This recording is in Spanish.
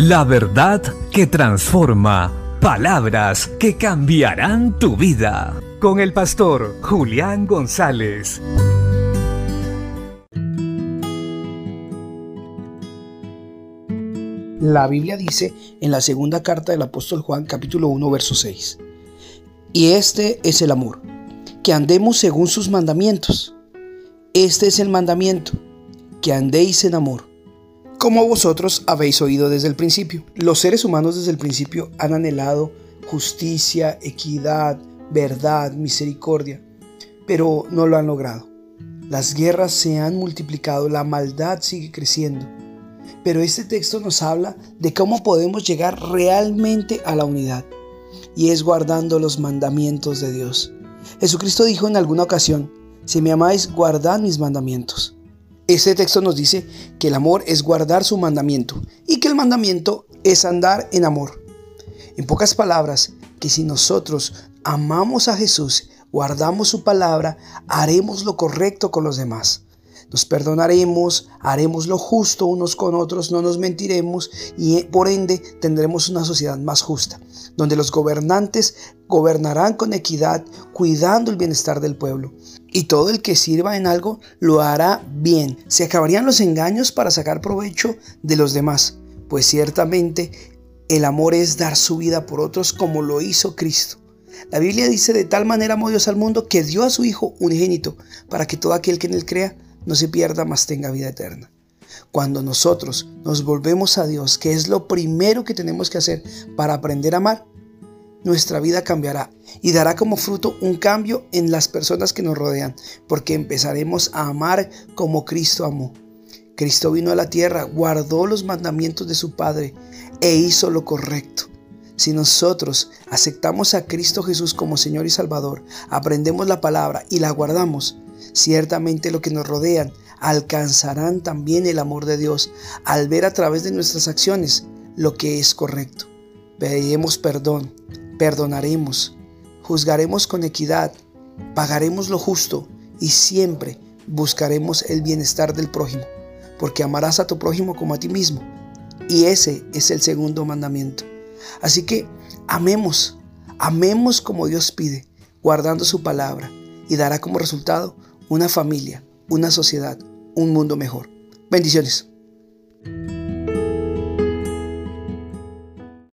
La verdad que transforma. Palabras que cambiarán tu vida. Con el pastor Julián González. La Biblia dice en la segunda carta del apóstol Juan capítulo 1 verso 6. Y este es el amor, que andemos según sus mandamientos. Este es el mandamiento, que andéis en amor como vosotros habéis oído desde el principio. Los seres humanos desde el principio han anhelado justicia, equidad, verdad, misericordia, pero no lo han logrado. Las guerras se han multiplicado, la maldad sigue creciendo. Pero este texto nos habla de cómo podemos llegar realmente a la unidad, y es guardando los mandamientos de Dios. Jesucristo dijo en alguna ocasión, si me amáis, guardad mis mandamientos. Este texto nos dice que el amor es guardar su mandamiento y que el mandamiento es andar en amor. En pocas palabras, que si nosotros amamos a Jesús, guardamos su palabra, haremos lo correcto con los demás. Nos perdonaremos, haremos lo justo unos con otros, no nos mentiremos y por ende tendremos una sociedad más justa, donde los gobernantes gobernarán con equidad, cuidando el bienestar del pueblo. Y todo el que sirva en algo lo hará bien. Se acabarían los engaños para sacar provecho de los demás, pues ciertamente el amor es dar su vida por otros como lo hizo Cristo. La Biblia dice de tal manera amó Dios al mundo que dio a su Hijo unigénito para que todo aquel que en él crea no se pierda, mas tenga vida eterna. Cuando nosotros nos volvemos a Dios, que es lo primero que tenemos que hacer para aprender a amar, nuestra vida cambiará y dará como fruto un cambio en las personas que nos rodean, porque empezaremos a amar como Cristo amó. Cristo vino a la tierra, guardó los mandamientos de su Padre e hizo lo correcto. Si nosotros aceptamos a Cristo Jesús como Señor y Salvador, aprendemos la palabra y la guardamos, Ciertamente lo que nos rodean alcanzarán también el amor de Dios al ver a través de nuestras acciones lo que es correcto. Pediremos perdón, perdonaremos, juzgaremos con equidad, pagaremos lo justo y siempre buscaremos el bienestar del prójimo, porque amarás a tu prójimo como a ti mismo. Y ese es el segundo mandamiento. Así que amemos, amemos como Dios pide, guardando su palabra, y dará como resultado una familia, una sociedad, un mundo mejor. Bendiciones.